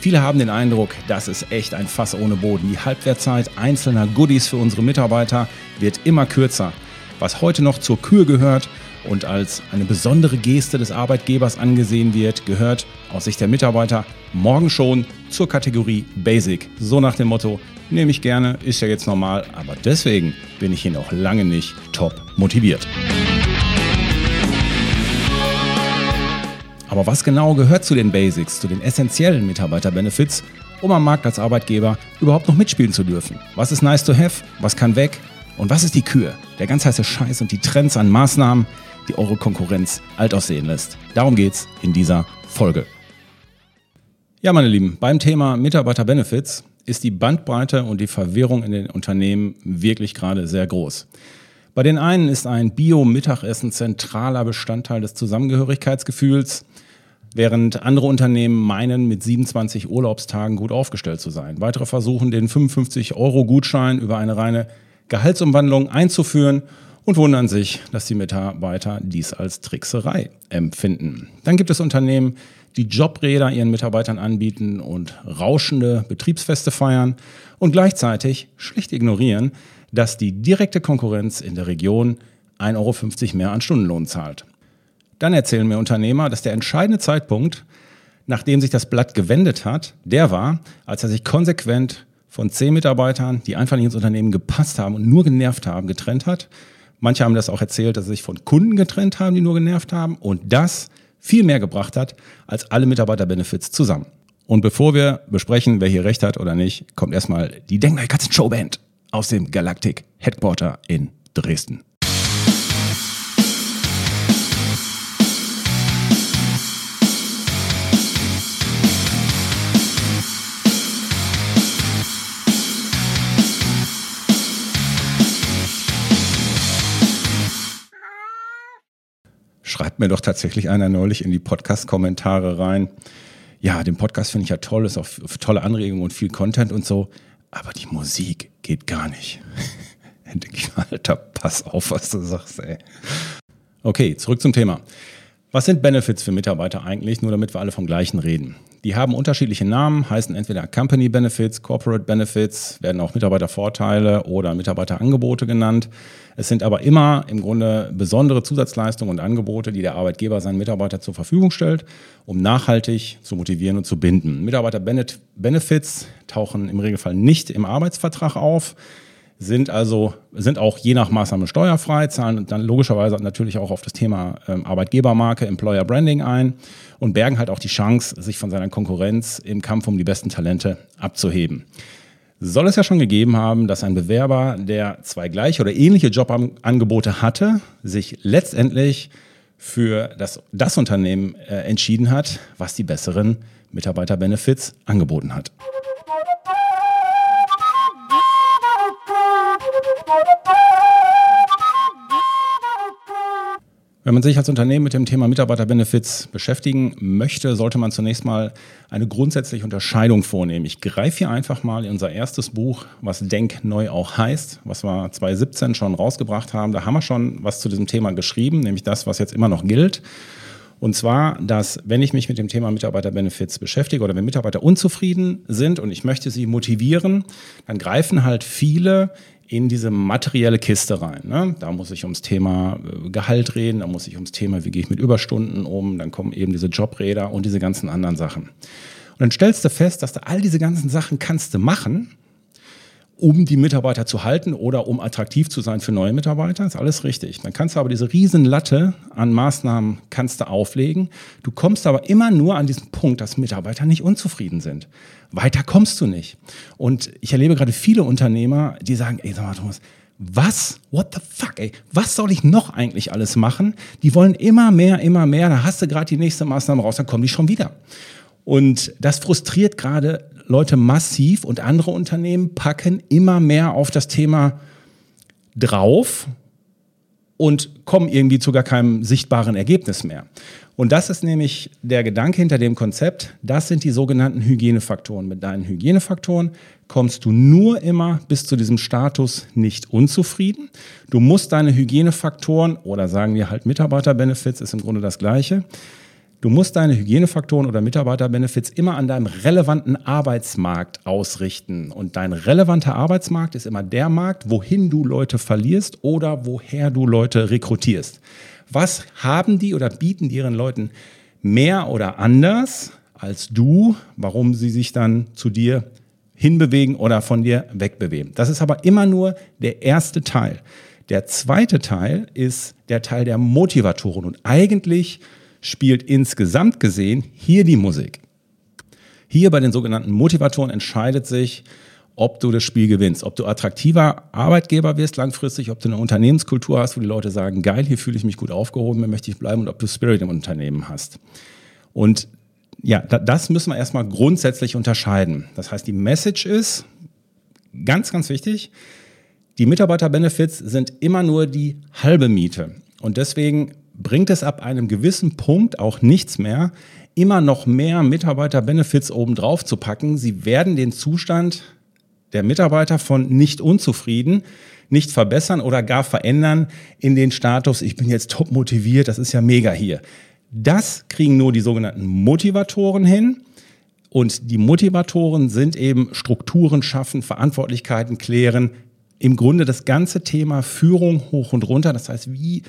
Viele haben den Eindruck, das ist echt ein Fass ohne Boden. Die Halbwertzeit einzelner Goodies für unsere Mitarbeiter wird immer kürzer. Was heute noch zur Kür gehört und als eine besondere Geste des Arbeitgebers angesehen wird, gehört aus Sicht der Mitarbeiter morgen schon zur Kategorie Basic. So nach dem Motto, nehme ich gerne, ist ja jetzt normal, aber deswegen bin ich hier noch lange nicht top motiviert. Aber was genau gehört zu den Basics, zu den essentiellen Mitarbeiter-Benefits, um am Markt als Arbeitgeber überhaupt noch mitspielen zu dürfen? Was ist nice to have? Was kann weg? Und was ist die Kür? Der ganz heiße Scheiß und die Trends an Maßnahmen, die eure Konkurrenz alt aussehen lässt. Darum geht's in dieser Folge. Ja, meine Lieben, beim Thema Mitarbeiter-Benefits ist die Bandbreite und die Verwirrung in den Unternehmen wirklich gerade sehr groß. Bei den einen ist ein Bio-Mittagessen zentraler Bestandteil des Zusammengehörigkeitsgefühls während andere Unternehmen meinen, mit 27 Urlaubstagen gut aufgestellt zu sein. Weitere versuchen, den 55-Euro-Gutschein über eine reine Gehaltsumwandlung einzuführen und wundern sich, dass die Mitarbeiter dies als Trickserei empfinden. Dann gibt es Unternehmen, die Jobräder ihren Mitarbeitern anbieten und rauschende Betriebsfeste feiern und gleichzeitig schlicht ignorieren, dass die direkte Konkurrenz in der Region 1,50 Euro mehr an Stundenlohn zahlt. Dann erzählen mir Unternehmer, dass der entscheidende Zeitpunkt, nachdem sich das Blatt gewendet hat, der war, als er sich konsequent von zehn Mitarbeitern, die einfach nicht ins Unternehmen gepasst haben und nur genervt haben, getrennt hat. Manche haben das auch erzählt, dass sie sich von Kunden getrennt haben, die nur genervt haben und das viel mehr gebracht hat als alle Mitarbeiterbenefits zusammen. Und bevor wir besprechen, wer hier recht hat oder nicht, kommt erstmal die Denkmal Katzen Showband aus dem Galactic Headquarter in Dresden. Schreibt mir doch tatsächlich einer neulich in die Podcast-Kommentare rein. Ja, den Podcast finde ich ja toll, ist auch tolle Anregungen und viel Content und so, aber die Musik geht gar nicht. Dann denke ich Alter, pass auf, was du sagst, ey. Okay, zurück zum Thema. Was sind Benefits für Mitarbeiter eigentlich, nur damit wir alle vom gleichen reden? Die haben unterschiedliche Namen, heißen entweder Company Benefits, Corporate Benefits, werden auch Mitarbeitervorteile oder Mitarbeiterangebote genannt. Es sind aber immer im Grunde besondere Zusatzleistungen und Angebote, die der Arbeitgeber seinen Mitarbeiter zur Verfügung stellt, um nachhaltig zu motivieren und zu binden. Mitarbeiter-Benefits tauchen im Regelfall nicht im Arbeitsvertrag auf, sind also sind auch je nach Maßnahme steuerfrei, zahlen dann logischerweise natürlich auch auf das Thema ähm, Arbeitgebermarke, Employer Branding ein und bergen halt auch die Chance, sich von seiner Konkurrenz im Kampf um die besten Talente abzuheben. Soll es ja schon gegeben haben, dass ein Bewerber, der zwei gleiche oder ähnliche Jobangebote hatte, sich letztendlich für das, das Unternehmen äh, entschieden hat, was die besseren Mitarbeiterbenefits angeboten hat. Wenn man sich als Unternehmen mit dem Thema Mitarbeiterbenefits beschäftigen möchte, sollte man zunächst mal eine grundsätzliche Unterscheidung vornehmen. Ich greife hier einfach mal in unser erstes Buch, was Denk neu auch heißt, was wir 2017 schon rausgebracht haben. Da haben wir schon was zu diesem Thema geschrieben, nämlich das, was jetzt immer noch gilt. Und zwar, dass wenn ich mich mit dem Thema Mitarbeiterbenefits beschäftige oder wenn Mitarbeiter unzufrieden sind und ich möchte sie motivieren, dann greifen halt viele in diese materielle Kiste rein. Ne? Da muss ich ums Thema äh, Gehalt reden, da muss ich ums Thema, wie gehe ich mit Überstunden um, dann kommen eben diese Jobräder und diese ganzen anderen Sachen. Und dann stellst du fest, dass du all diese ganzen Sachen kannst du machen, um die Mitarbeiter zu halten oder um attraktiv zu sein für neue Mitarbeiter. ist alles richtig. Dann kannst du aber diese riesen Latte an Maßnahmen kannst du auflegen. Du kommst aber immer nur an diesen Punkt, dass Mitarbeiter nicht unzufrieden sind. Weiter kommst du nicht. Und ich erlebe gerade viele Unternehmer, die sagen, ey, sag mal, Thomas, was? What the fuck, ey? Was soll ich noch eigentlich alles machen? Die wollen immer mehr, immer mehr. Da hast du gerade die nächste Maßnahme raus, dann kommen die schon wieder. Und das frustriert gerade Leute massiv und andere Unternehmen packen immer mehr auf das Thema drauf und kommen irgendwie zu gar keinem sichtbaren Ergebnis mehr. Und das ist nämlich der Gedanke hinter dem Konzept. Das sind die sogenannten Hygienefaktoren. Mit deinen Hygienefaktoren kommst du nur immer bis zu diesem Status nicht unzufrieden. Du musst deine Hygienefaktoren oder sagen wir halt Mitarbeiterbenefits ist im Grunde das gleiche. Du musst deine Hygienefaktoren oder Mitarbeiterbenefits immer an deinem relevanten Arbeitsmarkt ausrichten. Und dein relevanter Arbeitsmarkt ist immer der Markt, wohin du Leute verlierst oder woher du Leute rekrutierst. Was haben die oder bieten die ihren Leuten mehr oder anders als du, warum sie sich dann zu dir hinbewegen oder von dir wegbewegen? Das ist aber immer nur der erste Teil. Der zweite Teil ist der Teil der Motivatoren. Und eigentlich spielt insgesamt gesehen hier die Musik. Hier bei den sogenannten Motivatoren entscheidet sich, ob du das Spiel gewinnst, ob du attraktiver Arbeitgeber wirst langfristig, ob du eine Unternehmenskultur hast, wo die Leute sagen, geil, hier fühle ich mich gut aufgehoben, hier möchte ich bleiben und ob du Spirit im Unternehmen hast. Und ja, das müssen wir erstmal grundsätzlich unterscheiden. Das heißt, die Message ist ganz, ganz wichtig. Die Mitarbeiterbenefits sind immer nur die halbe Miete. Und deswegen bringt es ab einem gewissen Punkt auch nichts mehr, immer noch mehr Mitarbeiter-Benefits obendrauf zu packen. Sie werden den Zustand der Mitarbeiter von nicht unzufrieden nicht verbessern oder gar verändern in den Status, ich bin jetzt top motiviert, das ist ja mega hier. Das kriegen nur die sogenannten Motivatoren hin. Und die Motivatoren sind eben Strukturen schaffen, Verantwortlichkeiten klären, im Grunde das ganze Thema Führung hoch und runter. Das heißt, wie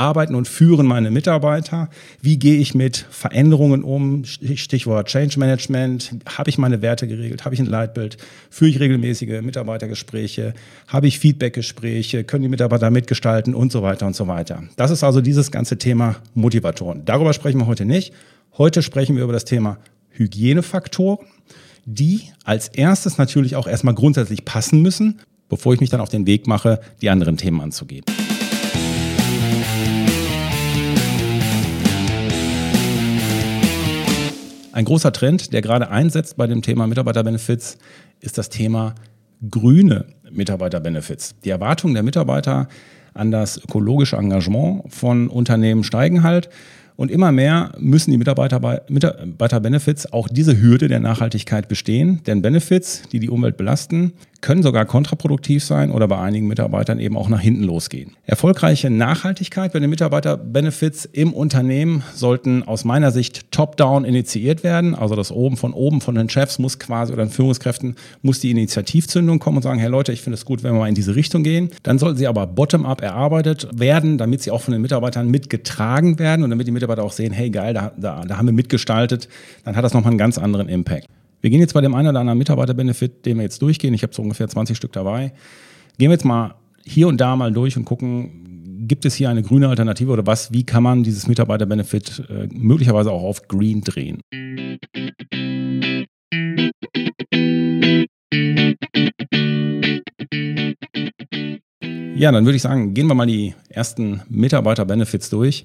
arbeiten und führen meine Mitarbeiter? Wie gehe ich mit Veränderungen um? Stichwort Change Management. Habe ich meine Werte geregelt? Habe ich ein Leitbild? Führe ich regelmäßige Mitarbeitergespräche? Habe ich Feedbackgespräche? Können die Mitarbeiter mitgestalten? Und so weiter und so weiter. Das ist also dieses ganze Thema Motivatoren. Darüber sprechen wir heute nicht. Heute sprechen wir über das Thema Hygienefaktoren, die als erstes natürlich auch erstmal grundsätzlich passen müssen, bevor ich mich dann auf den Weg mache, die anderen Themen anzugehen. Ein großer Trend, der gerade einsetzt bei dem Thema Mitarbeiterbenefits, ist das Thema grüne Mitarbeiterbenefits. Die Erwartungen der Mitarbeiter an das ökologische Engagement von Unternehmen steigen halt. Und immer mehr müssen die Mitarbeiter, Mitarbeiter-Benefits auch diese Hürde der Nachhaltigkeit bestehen. Denn Benefits, die die Umwelt belasten, können sogar kontraproduktiv sein oder bei einigen Mitarbeitern eben auch nach hinten losgehen. Erfolgreiche Nachhaltigkeit bei den Mitarbeiter-Benefits im Unternehmen sollten aus meiner Sicht top-down initiiert werden. Also das oben von oben von den Chefs muss quasi oder den Führungskräften muss die Initiativzündung kommen und sagen, hey Leute, ich finde es gut, wenn wir mal in diese Richtung gehen. Dann sollten sie aber bottom-up erarbeitet werden, damit sie auch von den Mitarbeitern mitgetragen werden und damit die Mitarbeiter auch sehen, hey geil, da, da, da haben wir mitgestaltet, dann hat das nochmal einen ganz anderen Impact. Wir gehen jetzt bei dem einen oder anderen Mitarbeiterbenefit, den wir jetzt durchgehen, ich habe so ungefähr 20 Stück dabei, gehen wir jetzt mal hier und da mal durch und gucken, gibt es hier eine grüne Alternative oder was, wie kann man dieses Mitarbeiterbenefit äh, möglicherweise auch auf Green drehen. Ja, dann würde ich sagen, gehen wir mal die ersten Mitarbeiter-Benefits durch.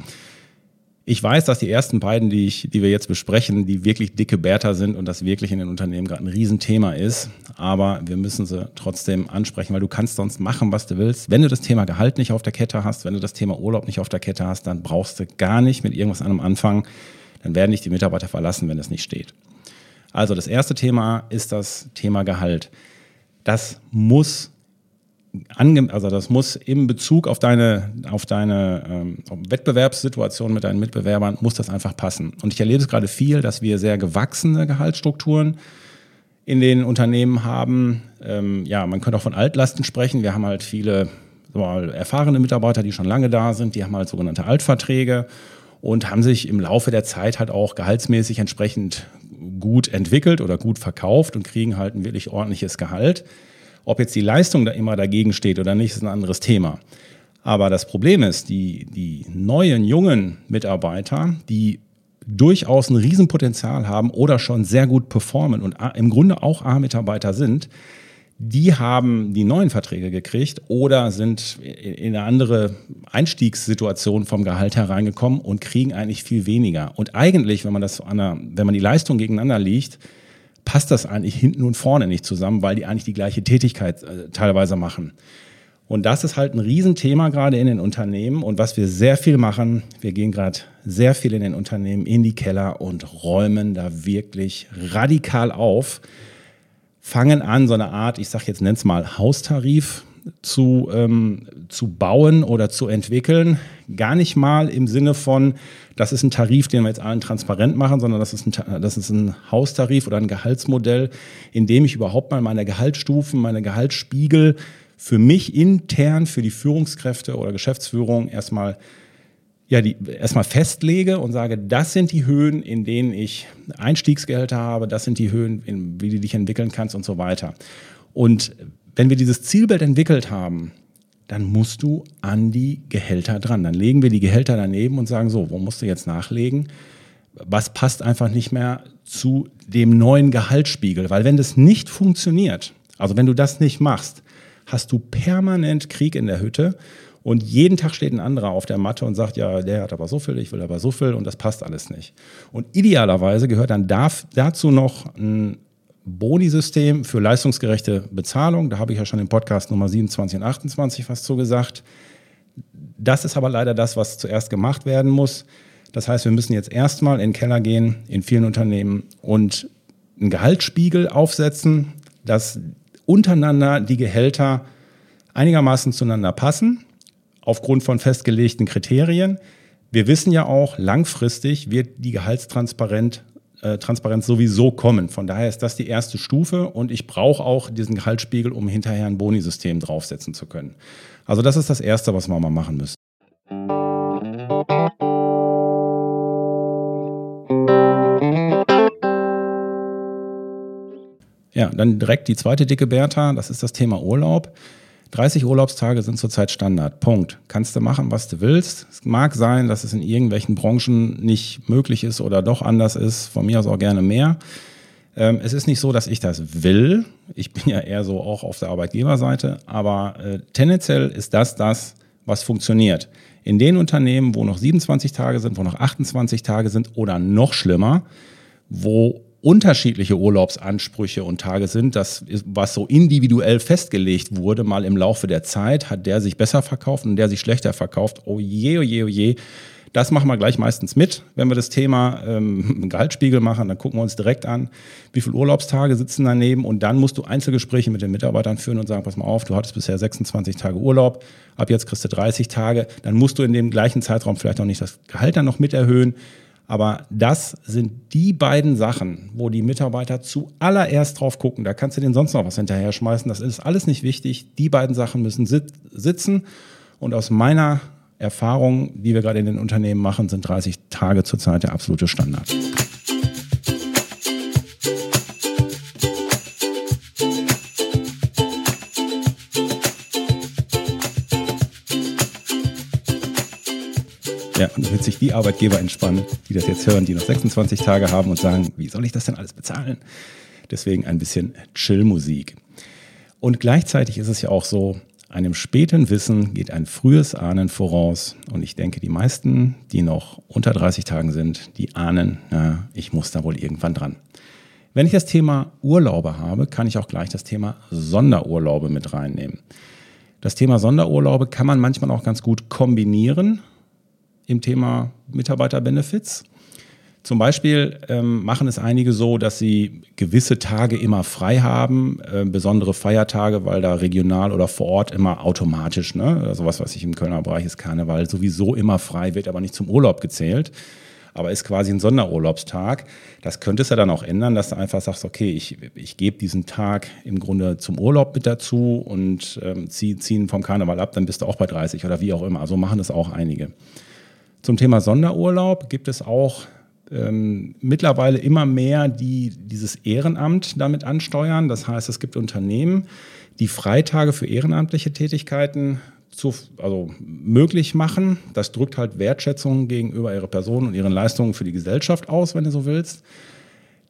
Ich weiß, dass die ersten beiden, die, ich, die wir jetzt besprechen, die wirklich dicke Bärter sind und das wirklich in den Unternehmen gerade ein Riesenthema ist. Aber wir müssen sie trotzdem ansprechen, weil du kannst sonst machen, was du willst. Wenn du das Thema Gehalt nicht auf der Kette hast, wenn du das Thema Urlaub nicht auf der Kette hast, dann brauchst du gar nicht mit irgendwas an einem anfangen. Dann werden dich die Mitarbeiter verlassen, wenn es nicht steht. Also das erste Thema ist das Thema Gehalt. Das muss also das muss im Bezug auf deine, auf deine ähm, Wettbewerbssituation mit deinen Mitbewerbern, muss das einfach passen. Und ich erlebe es gerade viel, dass wir sehr gewachsene Gehaltsstrukturen in den Unternehmen haben. Ähm, ja, man könnte auch von Altlasten sprechen. Wir haben halt viele mal, erfahrene Mitarbeiter, die schon lange da sind, die haben halt sogenannte Altverträge und haben sich im Laufe der Zeit halt auch gehaltsmäßig entsprechend gut entwickelt oder gut verkauft und kriegen halt ein wirklich ordentliches Gehalt. Ob jetzt die Leistung da immer dagegen steht oder nicht, ist ein anderes Thema. Aber das Problem ist, die, die neuen, jungen Mitarbeiter, die durchaus ein Riesenpotenzial haben oder schon sehr gut performen und im Grunde auch A-Mitarbeiter sind, die haben die neuen Verträge gekriegt oder sind in eine andere Einstiegssituation vom Gehalt hereingekommen und kriegen eigentlich viel weniger. Und eigentlich, wenn man das, der, wenn man die Leistung gegeneinander liegt, passt das eigentlich hinten und vorne nicht zusammen, weil die eigentlich die gleiche Tätigkeit äh, teilweise machen. Und das ist halt ein Riesenthema gerade in den Unternehmen. Und was wir sehr viel machen, wir gehen gerade sehr viel in den Unternehmen in die Keller und räumen da wirklich radikal auf. Fangen an, so eine Art, ich sage jetzt, nenn's mal Haustarif zu, ähm, zu bauen oder zu entwickeln. Gar nicht mal im Sinne von, das ist ein Tarif, den wir jetzt allen transparent machen, sondern das ist ein, das ist ein Haustarif oder ein Gehaltsmodell, in dem ich überhaupt mal meine Gehaltsstufen, meine Gehaltsspiegel für mich intern, für die Führungskräfte oder Geschäftsführung erstmal ja, die erstmal festlege und sage, das sind die Höhen, in denen ich Einstiegsgehälter habe, das sind die Höhen, in, wie du dich entwickeln kannst und so weiter. Und wenn wir dieses Zielbild entwickelt haben, dann musst du an die Gehälter dran. Dann legen wir die Gehälter daneben und sagen, so, wo musst du jetzt nachlegen? Was passt einfach nicht mehr zu dem neuen Gehaltsspiegel? Weil wenn das nicht funktioniert, also wenn du das nicht machst, hast du permanent Krieg in der Hütte und jeden Tag steht ein anderer auf der Matte und sagt, ja, der hat aber so viel, ich will aber so viel und das passt alles nicht. Und idealerweise gehört dann dazu noch ein Boni-System für leistungsgerechte Bezahlung. Da habe ich ja schon im Podcast Nummer 27 und 28 was zu gesagt. Das ist aber leider das, was zuerst gemacht werden muss. Das heißt, wir müssen jetzt erstmal in den Keller gehen, in vielen Unternehmen und einen Gehaltsspiegel aufsetzen, dass untereinander die Gehälter einigermaßen zueinander passen, aufgrund von festgelegten Kriterien. Wir wissen ja auch, langfristig wird die Gehaltstransparenz äh, Transparenz sowieso kommen. Von daher ist das die erste Stufe und ich brauche auch diesen Gehaltsspiegel, um hinterher ein Bonisystem draufsetzen zu können. Also das ist das Erste, was wir mal machen müssen. Ja, dann direkt die zweite dicke Bertha, das ist das Thema Urlaub. 30 Urlaubstage sind zurzeit Standard. Punkt. Kannst du machen, was du willst. Es mag sein, dass es in irgendwelchen Branchen nicht möglich ist oder doch anders ist. Von mir aus auch gerne mehr. Ähm, es ist nicht so, dass ich das will. Ich bin ja eher so auch auf der Arbeitgeberseite. Aber äh, tendenziell ist das das, was funktioniert. In den Unternehmen, wo noch 27 Tage sind, wo noch 28 Tage sind oder noch schlimmer, wo unterschiedliche Urlaubsansprüche und Tage sind. Das ist, was so individuell festgelegt wurde, mal im Laufe der Zeit, hat der sich besser verkauft und der sich schlechter verkauft. Oh je, oh je, oh je. Das machen wir gleich meistens mit, wenn wir das Thema ähm, Gehaltsspiegel machen. Dann gucken wir uns direkt an, wie viele Urlaubstage sitzen daneben und dann musst du Einzelgespräche mit den Mitarbeitern führen und sagen, pass mal auf, du hattest bisher 26 Tage Urlaub, ab jetzt kriegst du 30 Tage. Dann musst du in dem gleichen Zeitraum vielleicht auch nicht das Gehalt dann noch mit erhöhen. Aber das sind die beiden Sachen, wo die Mitarbeiter zuallererst drauf gucken. Da kannst du denen sonst noch was hinterher schmeißen. Das ist alles nicht wichtig. Die beiden Sachen müssen sit sitzen. Und aus meiner Erfahrung, die wir gerade in den Unternehmen machen, sind 30 Tage zurzeit der absolute Standard. Ja, und damit sich die Arbeitgeber entspannen, die das jetzt hören, die noch 26 Tage haben und sagen, wie soll ich das denn alles bezahlen? Deswegen ein bisschen Chill-Musik. Und gleichzeitig ist es ja auch so, einem späten Wissen geht ein frühes Ahnen voraus. Und ich denke, die meisten, die noch unter 30 Tagen sind, die ahnen, na, ich muss da wohl irgendwann dran. Wenn ich das Thema Urlaube habe, kann ich auch gleich das Thema Sonderurlaube mit reinnehmen. Das Thema Sonderurlaube kann man manchmal auch ganz gut kombinieren im Thema Mitarbeiterbenefits. Zum Beispiel ähm, machen es einige so, dass sie gewisse Tage immer frei haben, äh, besondere Feiertage, weil da regional oder vor Ort immer automatisch, ne, also was ich, im Kölner Bereich ist Karneval sowieso immer frei, wird aber nicht zum Urlaub gezählt, aber ist quasi ein Sonderurlaubstag. Das könntest du dann auch ändern, dass du einfach sagst, okay, ich, ich gebe diesen Tag im Grunde zum Urlaub mit dazu und ähm, zieh, ziehen vom Karneval ab, dann bist du auch bei 30 oder wie auch immer. Also machen das auch einige. Zum Thema Sonderurlaub gibt es auch ähm, mittlerweile immer mehr, die dieses Ehrenamt damit ansteuern. Das heißt, es gibt Unternehmen, die Freitage für ehrenamtliche Tätigkeiten zu, also möglich machen. Das drückt halt Wertschätzung gegenüber ihrer Person und ihren Leistungen für die Gesellschaft aus, wenn du so willst.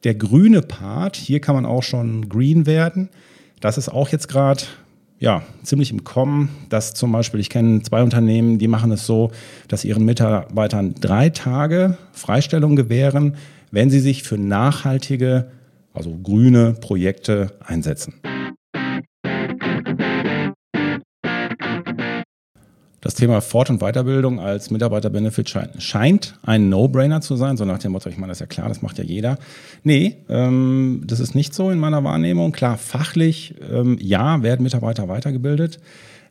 Der grüne Part, hier kann man auch schon green werden. Das ist auch jetzt gerade ja, ziemlich im Kommen, dass zum Beispiel, ich kenne zwei Unternehmen, die machen es so, dass ihren Mitarbeitern drei Tage Freistellung gewähren, wenn sie sich für nachhaltige also grüne Projekte einsetzen. Das Thema Fort- und Weiterbildung als Mitarbeiterbenefit scheint, ein No-Brainer zu sein, so nach dem Motto, ich meine, das ist ja klar, das macht ja jeder. Nee, ähm, das ist nicht so in meiner Wahrnehmung. Klar, fachlich, ähm, ja, werden Mitarbeiter weitergebildet.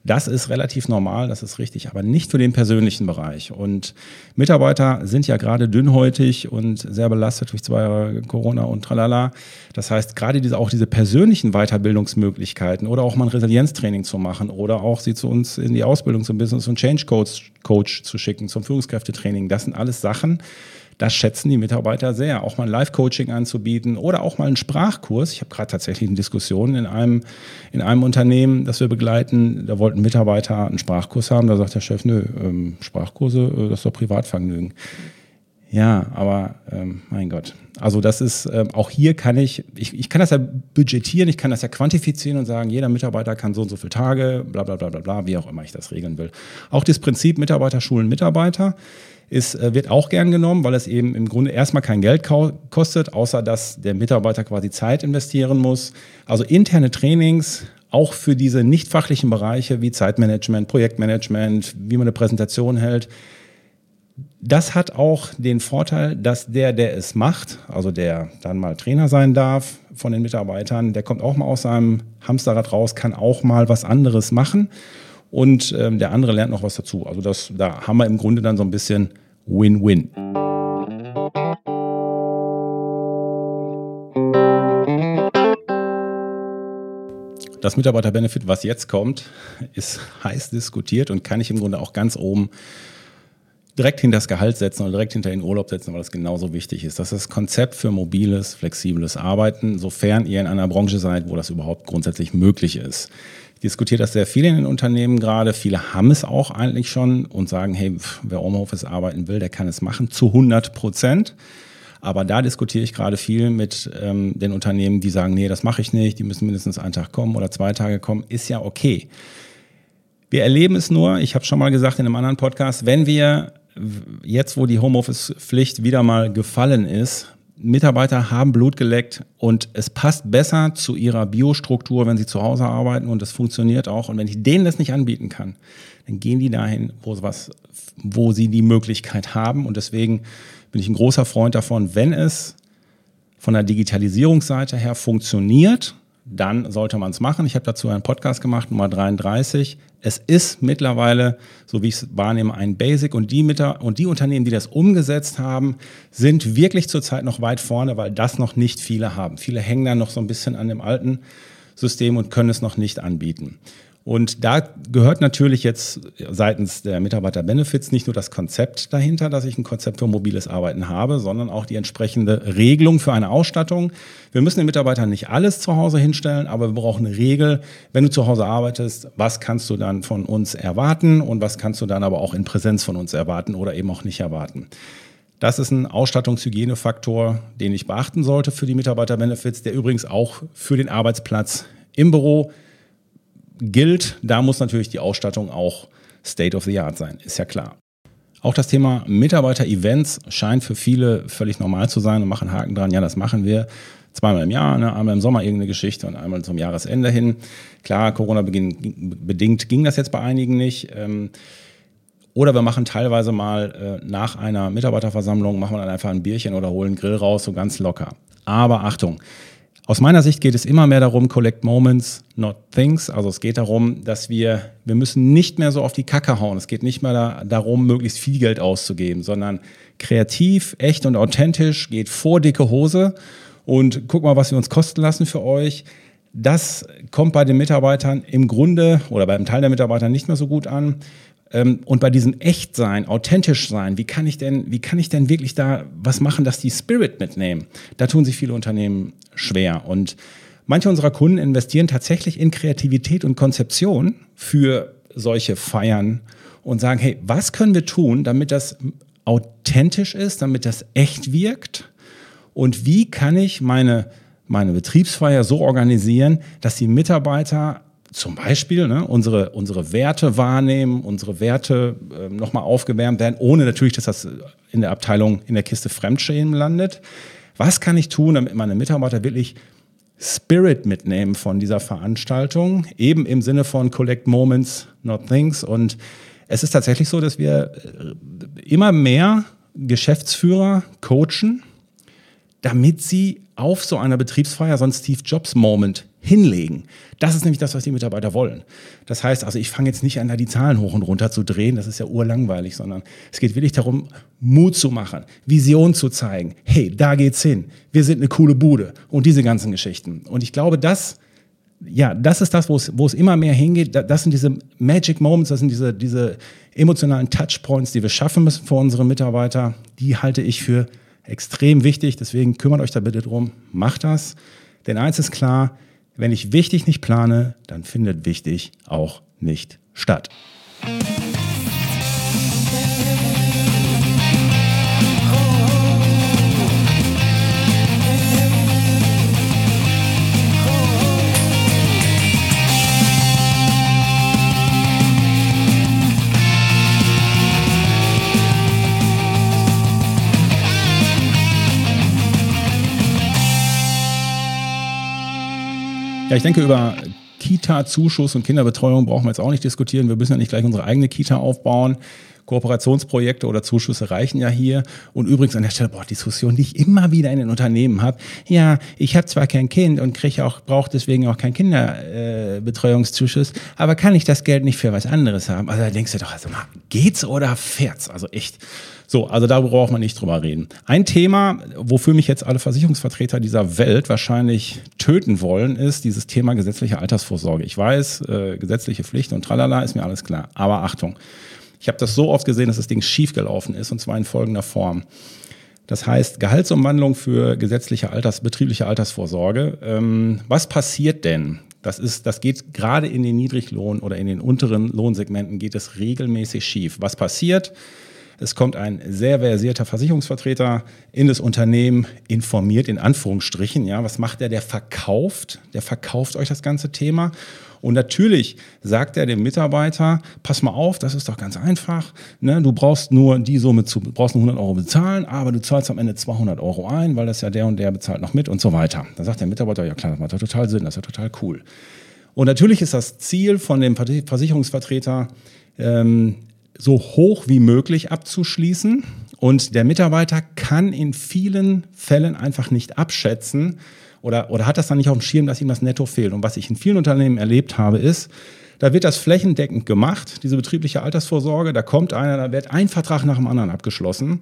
Das ist relativ normal, das ist richtig, aber nicht für den persönlichen Bereich. Und Mitarbeiter sind ja gerade dünnhäutig und sehr belastet durch zwei Jahre Corona und tralala. Das heißt, gerade diese, auch diese persönlichen Weiterbildungsmöglichkeiten oder auch mal ein Resilienztraining zu machen oder auch sie zu uns in die Ausbildung zum Business- und Change Coach, Coach zu schicken, zum Führungskräftetraining, das sind alles Sachen, das schätzen die Mitarbeiter sehr. Auch mal ein Live-Coaching anzubieten oder auch mal einen Sprachkurs. Ich habe gerade tatsächlich eine Diskussion in einem, in einem Unternehmen, das wir begleiten. Da wollten Mitarbeiter einen Sprachkurs haben. Da sagt der Chef, nö, ähm, Sprachkurse, äh, das ist doch Privatvergnügen. Ja, aber ähm, mein Gott. Also das ist, ähm, auch hier kann ich, ich, ich kann das ja budgetieren, ich kann das ja quantifizieren und sagen, jeder Mitarbeiter kann so und so viele Tage, bla bla bla bla bla, wie auch immer ich das regeln will. Auch das Prinzip Mitarbeiter schulen Mitarbeiter ist, äh, wird auch gern genommen, weil es eben im Grunde erstmal kein Geld kostet, außer dass der Mitarbeiter quasi Zeit investieren muss. Also interne Trainings, auch für diese nicht fachlichen Bereiche wie Zeitmanagement, Projektmanagement, wie man eine Präsentation hält. Das hat auch den Vorteil, dass der, der es macht, also der dann mal Trainer sein darf von den Mitarbeitern, der kommt auch mal aus seinem Hamsterrad raus, kann auch mal was anderes machen und ähm, der andere lernt noch was dazu. Also das, da haben wir im Grunde dann so ein bisschen Win-Win. Das Mitarbeiterbenefit, was jetzt kommt, ist heiß diskutiert und kann ich im Grunde auch ganz oben direkt hinter das Gehalt setzen oder direkt hinter den Urlaub setzen, weil das genauso wichtig ist. Das ist das Konzept für mobiles, flexibles Arbeiten, sofern ihr in einer Branche seid, wo das überhaupt grundsätzlich möglich ist diskutiert das sehr viel in den Unternehmen gerade. Viele haben es auch eigentlich schon und sagen, hey, wer Homeoffice arbeiten will, der kann es machen zu 100 Prozent. Aber da diskutiere ich gerade viel mit ähm, den Unternehmen, die sagen, nee, das mache ich nicht, die müssen mindestens einen Tag kommen oder zwei Tage kommen. Ist ja okay. Wir erleben es nur, ich habe schon mal gesagt in einem anderen Podcast, wenn wir jetzt, wo die Homeoffice-Pflicht wieder mal gefallen ist, Mitarbeiter haben Blut geleckt und es passt besser zu ihrer Biostruktur, wenn sie zu Hause arbeiten und es funktioniert auch. Und wenn ich denen das nicht anbieten kann, dann gehen die dahin, wo, was, wo sie die Möglichkeit haben. Und deswegen bin ich ein großer Freund davon, wenn es von der Digitalisierungsseite her funktioniert, dann sollte man es machen. Ich habe dazu einen Podcast gemacht, Nummer 33. Es ist mittlerweile, so wie ich es wahrnehme, ein Basic und die, und die Unternehmen, die das umgesetzt haben, sind wirklich zurzeit noch weit vorne, weil das noch nicht viele haben. Viele hängen dann noch so ein bisschen an dem alten System und können es noch nicht anbieten. Und da gehört natürlich jetzt seitens der Mitarbeiter-Benefits nicht nur das Konzept dahinter, dass ich ein Konzept für mobiles Arbeiten habe, sondern auch die entsprechende Regelung für eine Ausstattung. Wir müssen den Mitarbeitern nicht alles zu Hause hinstellen, aber wir brauchen eine Regel. Wenn du zu Hause arbeitest, was kannst du dann von uns erwarten und was kannst du dann aber auch in Präsenz von uns erwarten oder eben auch nicht erwarten. Das ist ein Ausstattungshygienefaktor, den ich beachten sollte für die Mitarbeiter-Benefits, der übrigens auch für den Arbeitsplatz im Büro gilt, da muss natürlich die Ausstattung auch State of the Art sein, ist ja klar. Auch das Thema Mitarbeiter-Events scheint für viele völlig normal zu sein und machen Haken dran. Ja, das machen wir zweimal im Jahr, ne? einmal im Sommer irgendeine Geschichte und einmal zum Jahresende hin. Klar, Corona-bedingt ging das jetzt bei einigen nicht. Ähm, oder wir machen teilweise mal äh, nach einer Mitarbeiterversammlung, machen wir dann einfach ein Bierchen oder holen einen Grill raus, so ganz locker. Aber Achtung, aus meiner Sicht geht es immer mehr darum, collect moments, not things. Also es geht darum, dass wir, wir müssen nicht mehr so auf die Kacke hauen. Es geht nicht mehr da, darum, möglichst viel Geld auszugeben, sondern kreativ, echt und authentisch geht vor dicke Hose und guck mal, was wir uns kosten lassen für euch. Das kommt bei den Mitarbeitern im Grunde oder beim Teil der Mitarbeiter nicht mehr so gut an. Ähm, und bei diesem Echtsein, authentisch sein, wie kann ich denn, wie kann ich denn wirklich da was machen, dass die Spirit mitnehmen? Da tun sich viele Unternehmen schwer. Und manche unserer Kunden investieren tatsächlich in Kreativität und Konzeption für solche Feiern und sagen, hey, was können wir tun, damit das authentisch ist, damit das echt wirkt? Und wie kann ich meine, meine Betriebsfeier so organisieren, dass die Mitarbeiter zum Beispiel ne, unsere, unsere Werte wahrnehmen, unsere Werte äh, nochmal aufgewärmt werden, ohne natürlich, dass das in der Abteilung in der Kiste Fremdschämen landet. Was kann ich tun, damit meine Mitarbeiter wirklich Spirit mitnehmen von dieser Veranstaltung, eben im Sinne von Collect Moments, not Things. Und es ist tatsächlich so, dass wir äh, immer mehr Geschäftsführer coachen, damit sie auf so einer Betriebsfeier so einen Steve Jobs Moment hinlegen. Das ist nämlich das, was die Mitarbeiter wollen. Das heißt also, ich fange jetzt nicht an, da die Zahlen hoch und runter zu drehen, das ist ja urlangweilig, sondern es geht wirklich darum, Mut zu machen, Vision zu zeigen. Hey, da geht's hin. Wir sind eine coole Bude und diese ganzen Geschichten. Und ich glaube, das, ja, das ist das, wo es, immer mehr hingeht. Das sind diese Magic Moments, das sind diese, diese emotionalen Touchpoints, die wir schaffen müssen für unsere Mitarbeiter. Die halte ich für extrem wichtig. Deswegen kümmert euch da bitte drum. Macht das. Denn eins ist klar, wenn ich wichtig nicht plane, dann findet wichtig auch nicht statt. Ja, ich denke, über Kita-Zuschuss und Kinderbetreuung brauchen wir jetzt auch nicht diskutieren. Wir müssen ja nicht gleich unsere eigene Kita aufbauen. Kooperationsprojekte oder Zuschüsse reichen ja hier. Und übrigens an der Stelle, boah, Diskussion, die ich immer wieder in den Unternehmen habe. Ja, ich habe zwar kein Kind und kriege auch, brauche deswegen auch keinen Kinderbetreuungszuschuss, äh, aber kann ich das Geld nicht für was anderes haben? Also da denkst du doch, also geht's oder fährt's? Also echt. So, also darüber braucht man nicht drüber reden. Ein Thema, wofür mich jetzt alle Versicherungsvertreter dieser Welt wahrscheinlich töten wollen, ist dieses Thema gesetzliche Altersvorsorge. Ich weiß, äh, gesetzliche Pflicht und tralala ist mir alles klar. Aber Achtung, ich habe das so oft gesehen, dass das Ding schiefgelaufen ist und zwar in folgender Form. Das heißt, Gehaltsumwandlung für gesetzliche Alters, betriebliche Altersvorsorge. Ähm, was passiert denn? Das ist, das geht gerade in den Niedriglohn oder in den unteren Lohnsegmenten geht es regelmäßig schief. Was passiert? Es kommt ein sehr versierter Versicherungsvertreter in das Unternehmen, informiert in Anführungsstrichen. Ja, was macht er? Der verkauft, der verkauft euch das ganze Thema. Und natürlich sagt er dem Mitarbeiter, pass mal auf, das ist doch ganz einfach. Ne? Du brauchst nur die Summe zu, brauchst nur 100 Euro bezahlen, aber du zahlst am Ende 200 Euro ein, weil das ja der und der bezahlt noch mit und so weiter. Da sagt der Mitarbeiter, ja klar, das macht ja total Sinn, das ist ja total cool. Und natürlich ist das Ziel von dem Versicherungsvertreter, ähm, so hoch wie möglich abzuschließen. Und der Mitarbeiter kann in vielen Fällen einfach nicht abschätzen oder, oder hat das dann nicht auf dem Schirm, dass ihm das Netto fehlt. Und was ich in vielen Unternehmen erlebt habe, ist, da wird das flächendeckend gemacht, diese betriebliche Altersvorsorge. Da kommt einer, da wird ein Vertrag nach dem anderen abgeschlossen.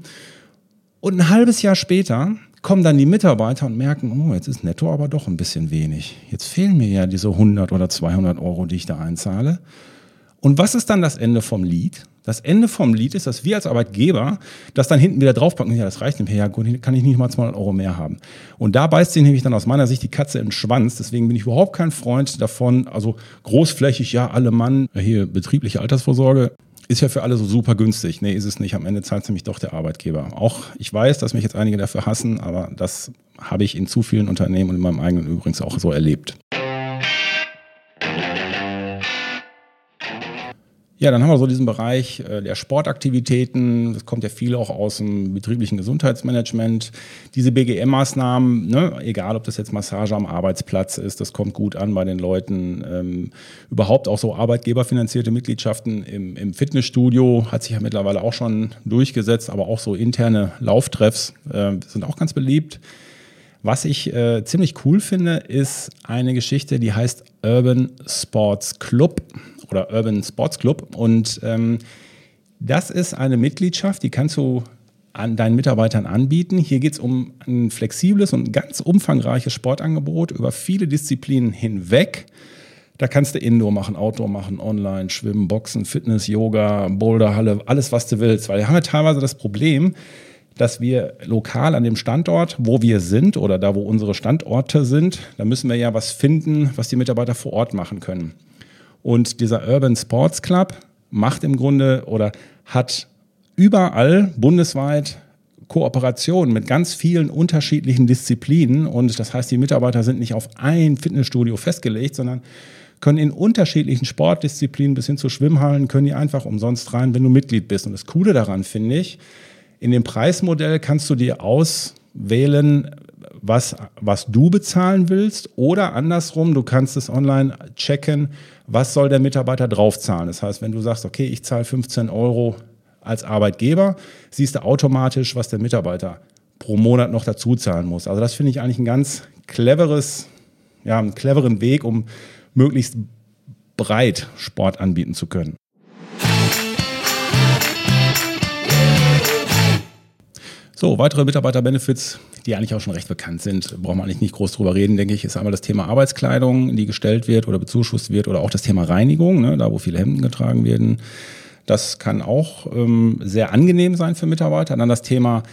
Und ein halbes Jahr später kommen dann die Mitarbeiter und merken, oh, jetzt ist netto aber doch ein bisschen wenig. Jetzt fehlen mir ja diese 100 oder 200 Euro, die ich da einzahle. Und was ist dann das Ende vom Lied? Das Ende vom Lied ist, dass wir als Arbeitgeber das dann hinten wieder draufpacken. Ja, das reicht nicht mehr. Ja, gut, kann ich nicht mal 200 Euro mehr haben. Und da beißt sich nämlich dann aus meiner Sicht die Katze in den Schwanz. Deswegen bin ich überhaupt kein Freund davon. Also großflächig, ja, alle Mann, hier betriebliche Altersvorsorge. Ist ja für alle so super günstig. Nee, ist es nicht. Am Ende zahlt nämlich doch der Arbeitgeber. Auch ich weiß, dass mich jetzt einige dafür hassen, aber das habe ich in zu vielen Unternehmen und in meinem eigenen übrigens auch so erlebt. Ja, dann haben wir so diesen Bereich äh, der Sportaktivitäten. Das kommt ja viel auch aus dem betrieblichen Gesundheitsmanagement. Diese BGM-Maßnahmen, ne, egal ob das jetzt Massage am Arbeitsplatz ist, das kommt gut an bei den Leuten. Ähm, überhaupt auch so arbeitgeberfinanzierte Mitgliedschaften im, im, Fitnessstudio hat sich ja mittlerweile auch schon durchgesetzt, aber auch so interne Lauftreffs äh, sind auch ganz beliebt. Was ich äh, ziemlich cool finde, ist eine Geschichte, die heißt Urban Sports Club oder Urban Sports Club. Und ähm, das ist eine Mitgliedschaft, die kannst du an deinen Mitarbeitern anbieten. Hier geht es um ein flexibles und ganz umfangreiches Sportangebot über viele Disziplinen hinweg. Da kannst du Indoor machen, Outdoor machen, Online, Schwimmen, Boxen, Fitness, Yoga, Boulderhalle, alles, was du willst. Weil wir haben ja teilweise das Problem, dass wir lokal an dem Standort, wo wir sind oder da, wo unsere Standorte sind, da müssen wir ja was finden, was die Mitarbeiter vor Ort machen können. Und dieser Urban Sports Club macht im Grunde oder hat überall bundesweit Kooperationen mit ganz vielen unterschiedlichen Disziplinen. Und das heißt, die Mitarbeiter sind nicht auf ein Fitnessstudio festgelegt, sondern können in unterschiedlichen Sportdisziplinen bis hin zu Schwimmhallen, können die einfach umsonst rein, wenn du Mitglied bist. Und das Coole daran finde ich, in dem Preismodell kannst du dir auswählen, was, was du bezahlen willst oder andersrum, du kannst es online checken, was soll der Mitarbeiter draufzahlen. Das heißt, wenn du sagst, okay, ich zahle 15 Euro als Arbeitgeber, siehst du automatisch, was der Mitarbeiter pro Monat noch dazu zahlen muss. Also das finde ich eigentlich ein ganz cleveres, ja, einen cleveren Weg, um möglichst breit Sport anbieten zu können. So, weitere Mitarbeiter-Benefits, die eigentlich auch schon recht bekannt sind, braucht man eigentlich nicht groß drüber reden, denke ich, ist einmal das Thema Arbeitskleidung, die gestellt wird oder bezuschusst wird oder auch das Thema Reinigung, ne, da wo viele Hemden getragen werden. Das kann auch ähm, sehr angenehm sein für Mitarbeiter. Dann das Thema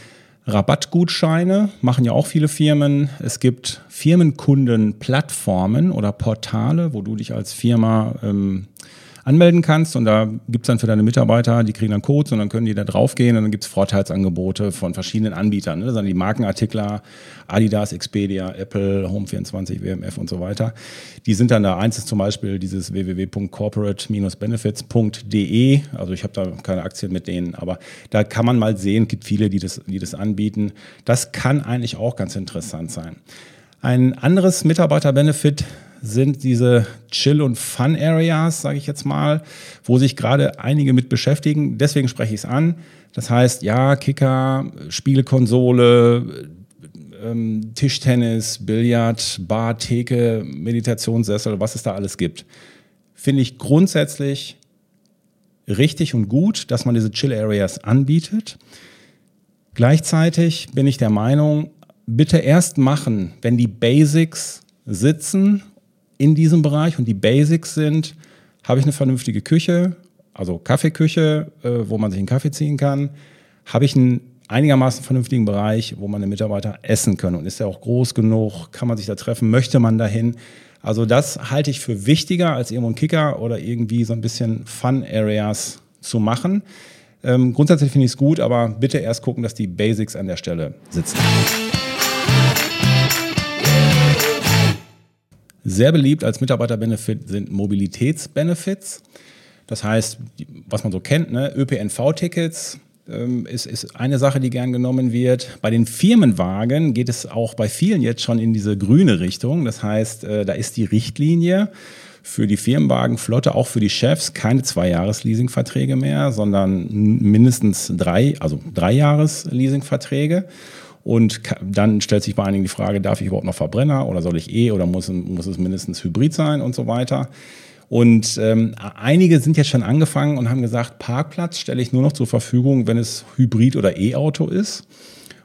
Rabattgutscheine machen ja auch viele Firmen. Es gibt Firmenkundenplattformen oder Portale, wo du dich als Firma ähm, anmelden kannst und da gibt es dann für deine Mitarbeiter, die kriegen dann Codes und dann können die da draufgehen und dann gibt es Vorteilsangebote von verschiedenen Anbietern. Ne? Das sind die Markenartikler, Adidas, Expedia, Apple, Home24, WMF und so weiter. Die sind dann da. Eins ist zum Beispiel dieses www.corporate-benefits.de. Also ich habe da keine Aktien mit denen, aber da kann man mal sehen, gibt viele, die das, die das anbieten. Das kann eigentlich auch ganz interessant sein. Ein anderes Mitarbeiter-Benefit sind diese Chill- und Fun-Areas, sage ich jetzt mal, wo sich gerade einige mit beschäftigen. Deswegen spreche ich es an. Das heißt, ja, Kicker, Spielekonsole, ähm, Tischtennis, Billard, Bar, Theke, Meditationssessel, was es da alles gibt. Finde ich grundsätzlich richtig und gut, dass man diese Chill-Areas anbietet. Gleichzeitig bin ich der Meinung, bitte erst machen, wenn die Basics sitzen in diesem Bereich und die Basics sind, habe ich eine vernünftige Küche, also Kaffeeküche, äh, wo man sich einen Kaffee ziehen kann, habe ich einen einigermaßen vernünftigen Bereich, wo meine Mitarbeiter essen können und ist ja auch groß genug, kann man sich da treffen, möchte man dahin. Also das halte ich für wichtiger als irgendwo ein Kicker oder irgendwie so ein bisschen Fun-Areas zu machen. Ähm, grundsätzlich finde ich es gut, aber bitte erst gucken, dass die Basics an der Stelle sitzen. Sehr beliebt als Mitarbeiterbenefit sind Mobilitätsbenefits. Das heißt, was man so kennt, ne? ÖPNV-Tickets ähm, ist, ist eine Sache, die gern genommen wird. Bei den Firmenwagen geht es auch bei vielen jetzt schon in diese grüne Richtung. Das heißt, äh, da ist die Richtlinie für die Firmenwagenflotte, auch für die Chefs, keine Zwei-Jahres-Leasingverträge mehr, sondern mindestens drei, also drei Jahres-Leasingverträge. Und dann stellt sich bei einigen die Frage, darf ich überhaupt noch Verbrenner oder soll ich eh oder muss, muss es mindestens Hybrid sein und so weiter. Und ähm, einige sind jetzt schon angefangen und haben gesagt, Parkplatz stelle ich nur noch zur Verfügung, wenn es Hybrid oder E-Auto ist.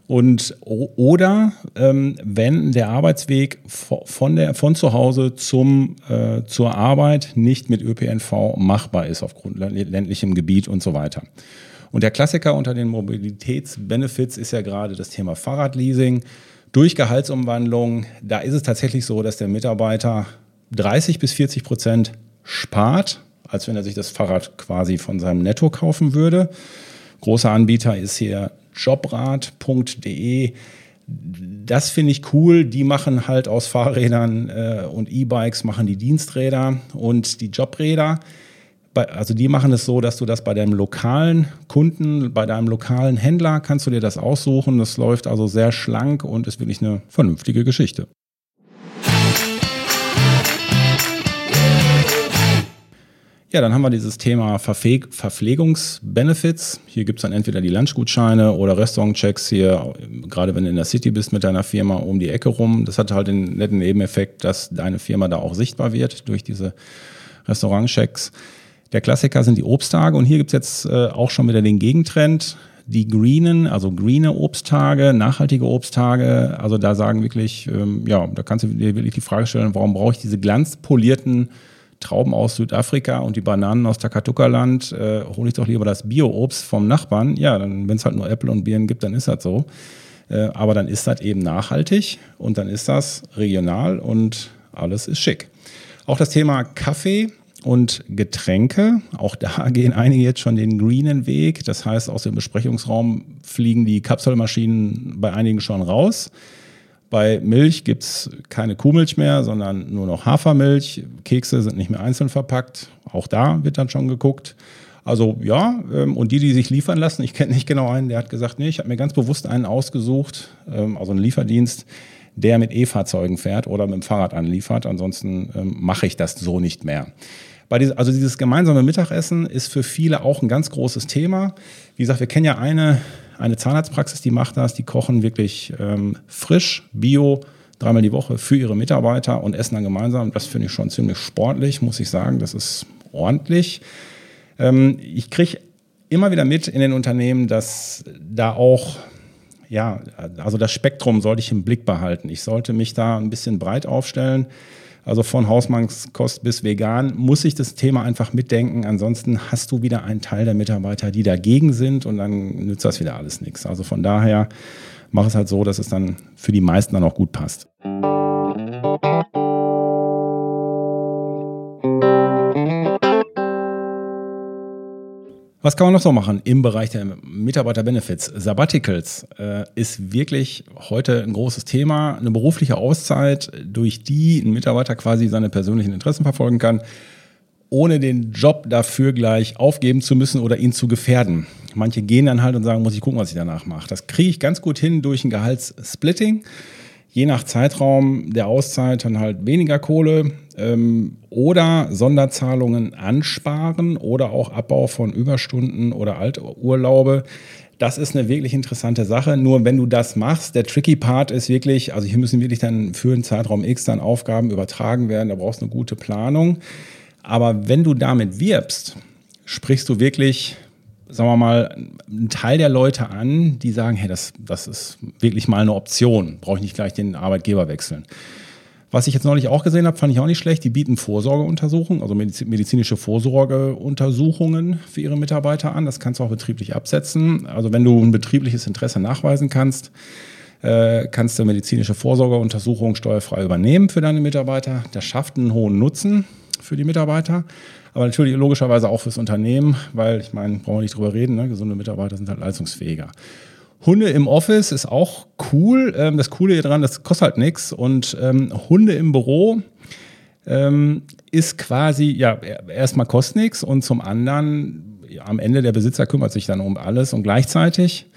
Und oder ähm, wenn der Arbeitsweg von, der, von zu Hause zum, äh, zur Arbeit nicht mit ÖPNV machbar ist aufgrund ländlichem Gebiet und so weiter. Und der Klassiker unter den Mobilitätsbenefits ist ja gerade das Thema Fahrradleasing. Durch Gehaltsumwandlung, da ist es tatsächlich so, dass der Mitarbeiter 30 bis 40 Prozent spart, als wenn er sich das Fahrrad quasi von seinem Netto kaufen würde. Großer Anbieter ist hier jobrad.de. Das finde ich cool. Die machen halt aus Fahrrädern äh, und E-Bikes machen die Diensträder und die Jobräder bei, also die machen es so, dass du das bei deinem lokalen Kunden, bei deinem lokalen Händler kannst du dir das aussuchen. Das läuft also sehr schlank und ist wirklich eine vernünftige Geschichte. Ja, dann haben wir dieses Thema Verpfleg Verpflegungsbenefits. Hier gibt es dann entweder die Lunchgutscheine oder Restaurantchecks hier, gerade wenn du in der City bist mit deiner Firma um die Ecke rum. Das hat halt den netten Nebeneffekt, dass deine Firma da auch sichtbar wird durch diese Restaurantchecks. Der Klassiker sind die Obsttage und hier gibt es jetzt äh, auch schon wieder den Gegentrend. Die greenen, also greene Obsttage, nachhaltige Obsttage, also da sagen wirklich, ähm, ja, da kannst du dir wirklich die Frage stellen, warum brauche ich diese glanzpolierten Trauben aus Südafrika und die Bananen aus Takatuka-Land, äh, hole ich doch lieber das Bio-Obst vom Nachbarn. Ja, dann, wenn es halt nur Äpfel und Birnen gibt, dann ist das so. Äh, aber dann ist das eben nachhaltig und dann ist das regional und alles ist schick. Auch das Thema Kaffee und Getränke. Auch da gehen einige jetzt schon den greenen Weg. Das heißt, aus dem Besprechungsraum fliegen die Kapselmaschinen bei einigen schon raus. Bei Milch gibt es keine Kuhmilch mehr, sondern nur noch Hafermilch. Kekse sind nicht mehr einzeln verpackt. Auch da wird dann schon geguckt. Also ja, ähm, und die, die sich liefern lassen, ich kenne nicht genau einen, der hat gesagt, nee, ich habe mir ganz bewusst einen ausgesucht, ähm, also einen Lieferdienst, der mit E-Fahrzeugen fährt oder mit dem Fahrrad anliefert. Ansonsten ähm, mache ich das so nicht mehr. Dieses, also dieses gemeinsame Mittagessen ist für viele auch ein ganz großes Thema. Wie gesagt, wir kennen ja eine, eine Zahnarztpraxis, die macht das. Die kochen wirklich ähm, frisch, bio, dreimal die Woche für ihre Mitarbeiter und essen dann gemeinsam. Das finde ich schon ziemlich sportlich, muss ich sagen. Das ist ordentlich. Ähm, ich kriege immer wieder mit in den Unternehmen, dass da auch ja, also das Spektrum sollte ich im Blick behalten. Ich sollte mich da ein bisschen breit aufstellen. Also von Hausmannskost bis vegan muss ich das Thema einfach mitdenken. Ansonsten hast du wieder einen Teil der Mitarbeiter, die dagegen sind und dann nützt das wieder alles nichts. Also von daher mach es halt so, dass es dann für die meisten dann auch gut passt. Was kann man noch so machen im Bereich der Mitarbeiter-Benefits? Sabbaticals äh, ist wirklich heute ein großes Thema. Eine berufliche Auszeit, durch die ein Mitarbeiter quasi seine persönlichen Interessen verfolgen kann, ohne den Job dafür gleich aufgeben zu müssen oder ihn zu gefährden. Manche gehen dann halt und sagen, muss ich gucken, was ich danach mache. Das kriege ich ganz gut hin durch ein Gehaltssplitting je nach Zeitraum der Auszeit dann halt weniger Kohle ähm, oder Sonderzahlungen ansparen oder auch Abbau von Überstunden oder Alturlaube. Das ist eine wirklich interessante Sache. Nur wenn du das machst, der tricky Part ist wirklich, also hier müssen wirklich dann für einen Zeitraum X dann Aufgaben übertragen werden. Da brauchst du eine gute Planung. Aber wenn du damit wirbst, sprichst du wirklich sagen wir mal, einen Teil der Leute an, die sagen, hey, das, das ist wirklich mal eine Option, brauche ich nicht gleich den Arbeitgeber wechseln. Was ich jetzt neulich auch gesehen habe, fand ich auch nicht schlecht. Die bieten Vorsorgeuntersuchungen, also medizinische Vorsorgeuntersuchungen für ihre Mitarbeiter an. Das kannst du auch betrieblich absetzen. Also wenn du ein betriebliches Interesse nachweisen kannst, äh, kannst du medizinische Vorsorgeuntersuchungen steuerfrei übernehmen für deine Mitarbeiter. Das schafft einen hohen Nutzen für die Mitarbeiter aber natürlich logischerweise auch fürs Unternehmen, weil ich meine, brauchen wir nicht drüber reden, ne? gesunde Mitarbeiter sind halt leistungsfähiger. Hunde im Office ist auch cool. Ähm, das Coole hier dran, das kostet halt nichts. Und ähm, Hunde im Büro ähm, ist quasi, ja, erstmal kostet nichts und zum anderen, ja, am Ende der Besitzer kümmert sich dann um alles und gleichzeitig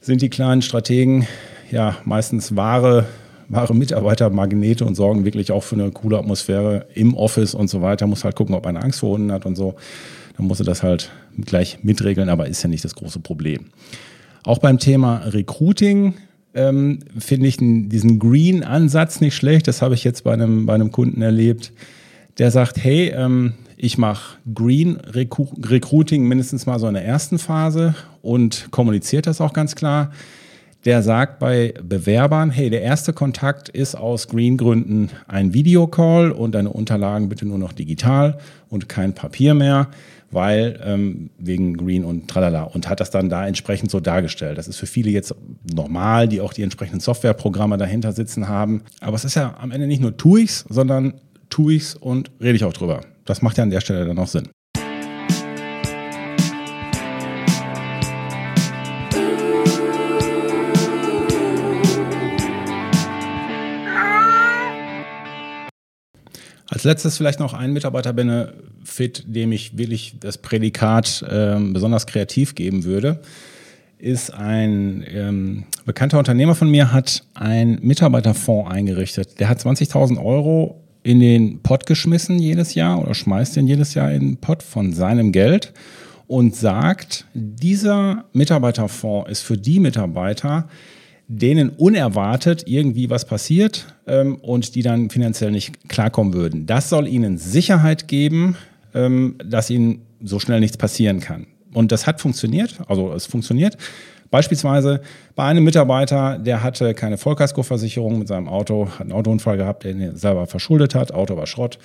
sind die kleinen Strategen ja meistens wahre wahre Mitarbeitermagnete und sorgen wirklich auch für eine coole Atmosphäre im Office und so weiter. Muss halt gucken, ob einer Angst vor Hunden hat und so. Dann muss er das halt gleich mitregeln, aber ist ja nicht das große Problem. Auch beim Thema Recruiting ähm, finde ich diesen Green-Ansatz nicht schlecht. Das habe ich jetzt bei einem, bei einem Kunden erlebt. Der sagt, hey, ähm, ich mache Green Recruiting mindestens mal so in der ersten Phase und kommuniziert das auch ganz klar der sagt bei Bewerbern, hey, der erste Kontakt ist aus Green-Gründen ein Videocall und deine Unterlagen bitte nur noch digital und kein Papier mehr, weil ähm, wegen Green und tralala und hat das dann da entsprechend so dargestellt. Das ist für viele jetzt normal, die auch die entsprechenden Softwareprogramme dahinter sitzen haben. Aber es ist ja am Ende nicht nur tue ich's, sondern tue ich's und rede ich auch drüber. Das macht ja an der Stelle dann auch Sinn. Als letztes vielleicht noch ein Mitarbeiter-Benefit, dem ich wirklich das Prädikat äh, besonders kreativ geben würde, ist ein ähm, bekannter Unternehmer von mir hat einen Mitarbeiterfonds eingerichtet. Der hat 20.000 Euro in den Pott geschmissen jedes Jahr oder schmeißt den jedes Jahr in den Pott von seinem Geld und sagt, dieser Mitarbeiterfonds ist für die Mitarbeiter, denen unerwartet irgendwie was passiert ähm, und die dann finanziell nicht klarkommen würden. Das soll ihnen Sicherheit geben, ähm, dass ihnen so schnell nichts passieren kann. Und das hat funktioniert, also es funktioniert. Beispielsweise bei einem Mitarbeiter, der hatte keine Vollkaskoversicherung mit seinem Auto, hat einen Autounfall gehabt, den er selber verschuldet hat, Auto war Schrott,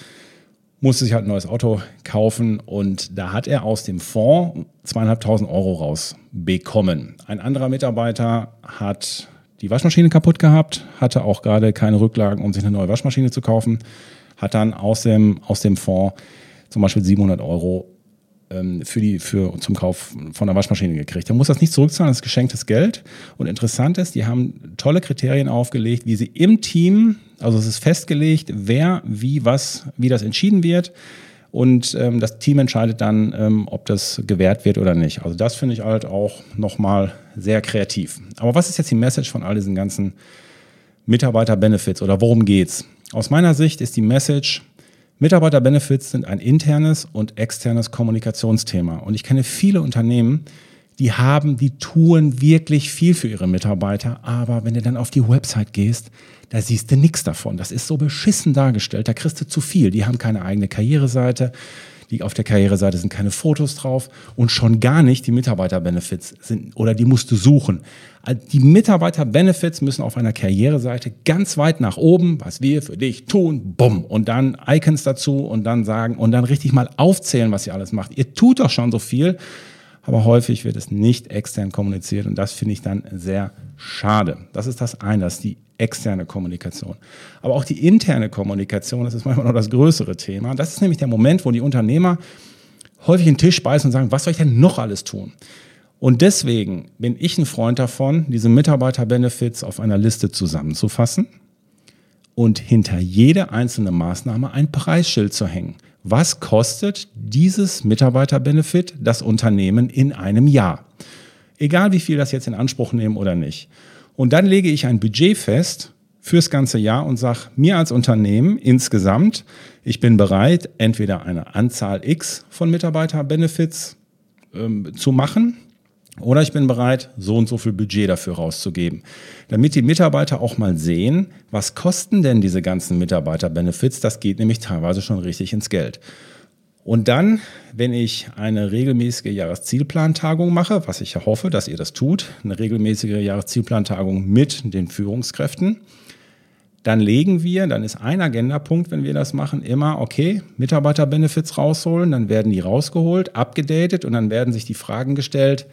musste sich halt ein neues Auto kaufen und da hat er aus dem Fonds zweieinhalbtausend Euro rausbekommen. Ein anderer Mitarbeiter hat die Waschmaschine kaputt gehabt, hatte auch gerade keine Rücklagen, um sich eine neue Waschmaschine zu kaufen, hat dann aus dem, aus dem Fonds zum Beispiel 700 Euro ähm, für die, für, zum Kauf von der Waschmaschine gekriegt. Er muss das nicht zurückzahlen, das ist geschenktes Geld. Und interessant ist, die haben tolle Kriterien aufgelegt, wie sie im Team, also es ist festgelegt, wer, wie, was, wie das entschieden wird. Und ähm, das Team entscheidet dann, ähm, ob das gewährt wird oder nicht. Also das finde ich halt auch nochmal sehr kreativ. Aber was ist jetzt die Message von all diesen ganzen Mitarbeiter-Benefits oder worum geht's? Aus meiner Sicht ist die Message, Mitarbeiter-Benefits sind ein internes und externes Kommunikationsthema. Und ich kenne viele Unternehmen, die haben, die tun wirklich viel für ihre Mitarbeiter, aber wenn du dann auf die Website gehst, da siehst du nichts davon. Das ist so beschissen dargestellt, da kriegst du zu viel. Die haben keine eigene Karriereseite, die auf der Karriereseite sind keine Fotos drauf und schon gar nicht die Mitarbeiter-Benefits sind oder die musst du suchen. Die Mitarbeiter-Benefits müssen auf einer Karriereseite ganz weit nach oben, was wir für dich tun, bumm, und dann Icons dazu und dann sagen und dann richtig mal aufzählen, was ihr alles macht. Ihr tut doch schon so viel, aber häufig wird es nicht extern kommuniziert und das finde ich dann sehr schade. Das ist das eine, das ist die externe Kommunikation. Aber auch die interne Kommunikation, das ist manchmal noch das größere Thema. Das ist nämlich der Moment, wo die Unternehmer häufig den Tisch beißen und sagen, was soll ich denn noch alles tun? Und deswegen bin ich ein Freund davon, diese Mitarbeiter-Benefits auf einer Liste zusammenzufassen und hinter jede einzelne Maßnahme ein Preisschild zu hängen. Was kostet dieses Mitarbeiter-Benefit das Unternehmen in einem Jahr? Egal wie viel das jetzt in Anspruch nehmen oder nicht. Und dann lege ich ein Budget fest fürs ganze Jahr und sage mir als Unternehmen insgesamt, ich bin bereit, entweder eine Anzahl X von Mitarbeiter-Benefits ähm, zu machen oder ich bin bereit, so und so viel Budget dafür rauszugeben. Damit die Mitarbeiter auch mal sehen, was kosten denn diese ganzen Mitarbeiter-Benefits, das geht nämlich teilweise schon richtig ins Geld. Und dann, wenn ich eine regelmäßige Jahreszielplantagung mache, was ich ja hoffe, dass ihr das tut, eine regelmäßige Jahreszielplantagung mit den Führungskräften, dann legen wir, dann ist ein Agendapunkt, wenn wir das machen, immer, okay, Mitarbeiterbenefits rausholen, dann werden die rausgeholt, abgedatet und dann werden sich die Fragen gestellt,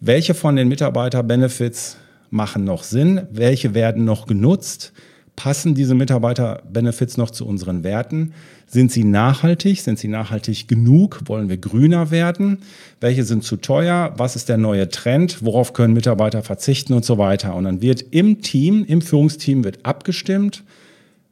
welche von den Mitarbeiterbenefits machen noch Sinn, welche werden noch genutzt, Passen diese Mitarbeiter-Benefits noch zu unseren Werten? Sind sie nachhaltig? Sind sie nachhaltig genug? Wollen wir grüner werden? Welche sind zu teuer? Was ist der neue Trend? Worauf können Mitarbeiter verzichten und so weiter? Und dann wird im Team, im Führungsteam wird abgestimmt,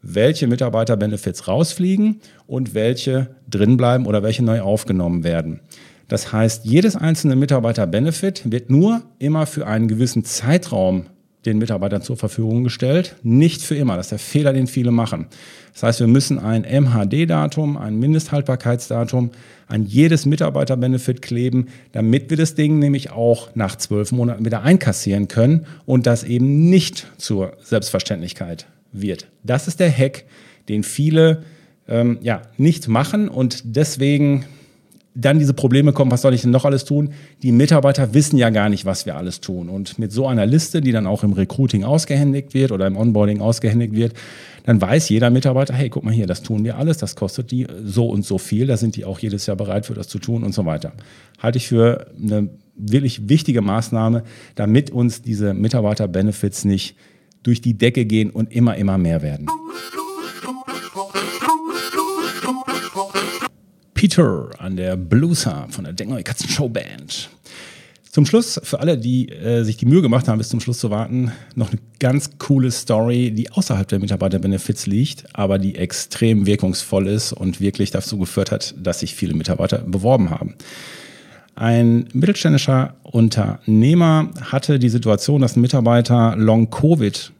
welche Mitarbeiter-Benefits rausfliegen und welche drinbleiben oder welche neu aufgenommen werden. Das heißt, jedes einzelne Mitarbeiter-Benefit wird nur immer für einen gewissen Zeitraum den Mitarbeitern zur Verfügung gestellt. Nicht für immer. Das ist der Fehler, den viele machen. Das heißt, wir müssen ein MHD-Datum, ein Mindesthaltbarkeitsdatum an jedes Mitarbeiter-Benefit kleben, damit wir das Ding nämlich auch nach zwölf Monaten wieder einkassieren können und das eben nicht zur Selbstverständlichkeit wird. Das ist der Hack, den viele ähm, ja, nicht machen und deswegen dann diese Probleme kommen, was soll ich denn noch alles tun? Die Mitarbeiter wissen ja gar nicht, was wir alles tun. Und mit so einer Liste, die dann auch im Recruiting ausgehändigt wird oder im Onboarding ausgehändigt wird, dann weiß jeder Mitarbeiter, hey, guck mal hier, das tun wir alles, das kostet die so und so viel, da sind die auch jedes Jahr bereit für das zu tun und so weiter. Halte ich für eine wirklich wichtige Maßnahme, damit uns diese Mitarbeiter-Benefits nicht durch die Decke gehen und immer, immer mehr werden. Peter an der Blueser von der Denkneue Katzen Show Band. Zum Schluss, für alle, die äh, sich die Mühe gemacht haben, bis zum Schluss zu warten, noch eine ganz coole Story, die außerhalb der Mitarbeiter-Benefits liegt, aber die extrem wirkungsvoll ist und wirklich dazu geführt hat, dass sich viele Mitarbeiter beworben haben. Ein mittelständischer Unternehmer hatte die Situation, dass ein Mitarbeiter Long-Covid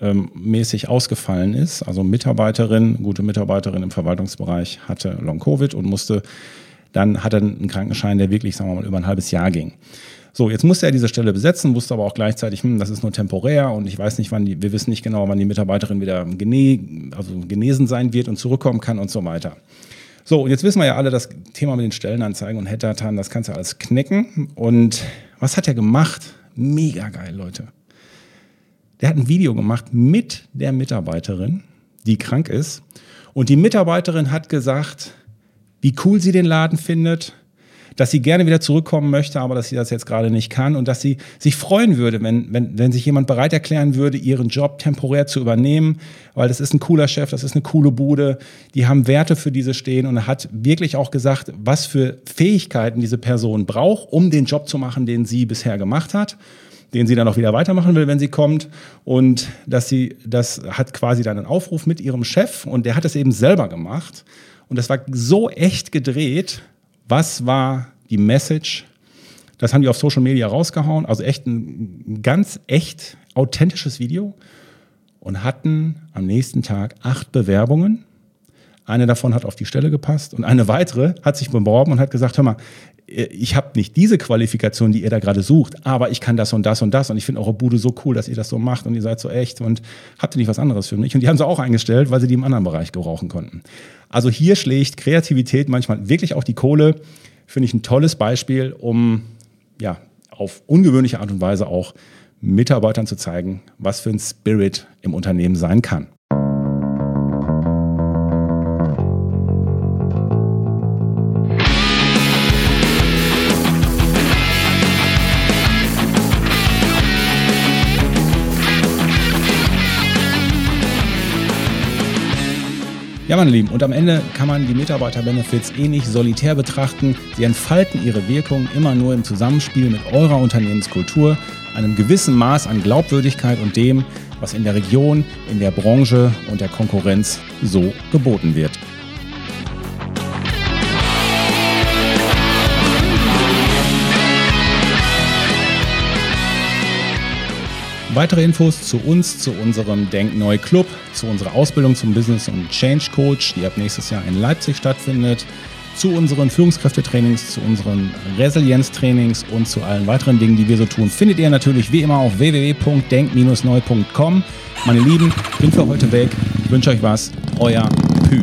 ähm, mäßig ausgefallen ist. Also Mitarbeiterin, gute Mitarbeiterin im Verwaltungsbereich hatte Long-Covid und musste, dann hat er einen Krankenschein, der wirklich, sagen wir mal, über ein halbes Jahr ging. So, jetzt musste er diese Stelle besetzen, wusste aber auch gleichzeitig, hm, das ist nur temporär und ich weiß nicht, wann die, wir wissen nicht genau, wann die Mitarbeiterin wieder gene, also genesen sein wird und zurückkommen kann und so weiter. So, und jetzt wissen wir ja alle, das Thema mit den Stellenanzeigen und Headhuntern, das kannst du alles knicken. Und was hat er gemacht? Mega geil, Leute. Der hat ein Video gemacht mit der Mitarbeiterin, die krank ist. Und die Mitarbeiterin hat gesagt, wie cool sie den Laden findet, dass sie gerne wieder zurückkommen möchte, aber dass sie das jetzt gerade nicht kann und dass sie sich freuen würde, wenn, wenn, wenn sich jemand bereit erklären würde, ihren Job temporär zu übernehmen, weil das ist ein cooler Chef, das ist eine coole Bude, die haben Werte für diese stehen und hat wirklich auch gesagt, was für Fähigkeiten diese Person braucht, um den Job zu machen, den sie bisher gemacht hat den sie dann auch wieder weitermachen will, wenn sie kommt. Und dass sie, das hat quasi dann einen Aufruf mit ihrem Chef und der hat es eben selber gemacht. Und das war so echt gedreht. Was war die Message? Das haben die auf Social Media rausgehauen. Also echt ein ganz echt authentisches Video. und hatten am nächsten Tag acht Bewerbungen. Eine davon hat auf die Stelle gepasst und eine weitere hat sich beworben und hat gesagt, hör mal, ich habe nicht diese Qualifikation, die ihr da gerade sucht, aber ich kann das und das und das und ich finde eure Bude so cool, dass ihr das so macht und ihr seid so echt und habt ihr nicht was anderes für mich? Und die haben sie auch eingestellt, weil sie die im anderen Bereich gebrauchen konnten. Also hier schlägt Kreativität manchmal wirklich auch die Kohle. Finde ich ein tolles Beispiel, um ja auf ungewöhnliche Art und Weise auch Mitarbeitern zu zeigen, was für ein Spirit im Unternehmen sein kann. Ja, meine Lieben, und am Ende kann man die Mitarbeiter-Benefits eh nicht solitär betrachten. Sie entfalten ihre Wirkung immer nur im Zusammenspiel mit eurer Unternehmenskultur, einem gewissen Maß an Glaubwürdigkeit und dem, was in der Region, in der Branche und der Konkurrenz so geboten wird. Weitere Infos zu uns, zu unserem Denk Neu Club, zu unserer Ausbildung zum Business und Change Coach, die ab nächstes Jahr in Leipzig stattfindet, zu unseren Führungskräftetrainings, zu unseren Resilienztrainings und zu allen weiteren Dingen, die wir so tun, findet ihr natürlich wie immer auf www.denk-neu.com. Meine Lieben, bin für heute weg. Ich wünsche euch was. Euer Pü.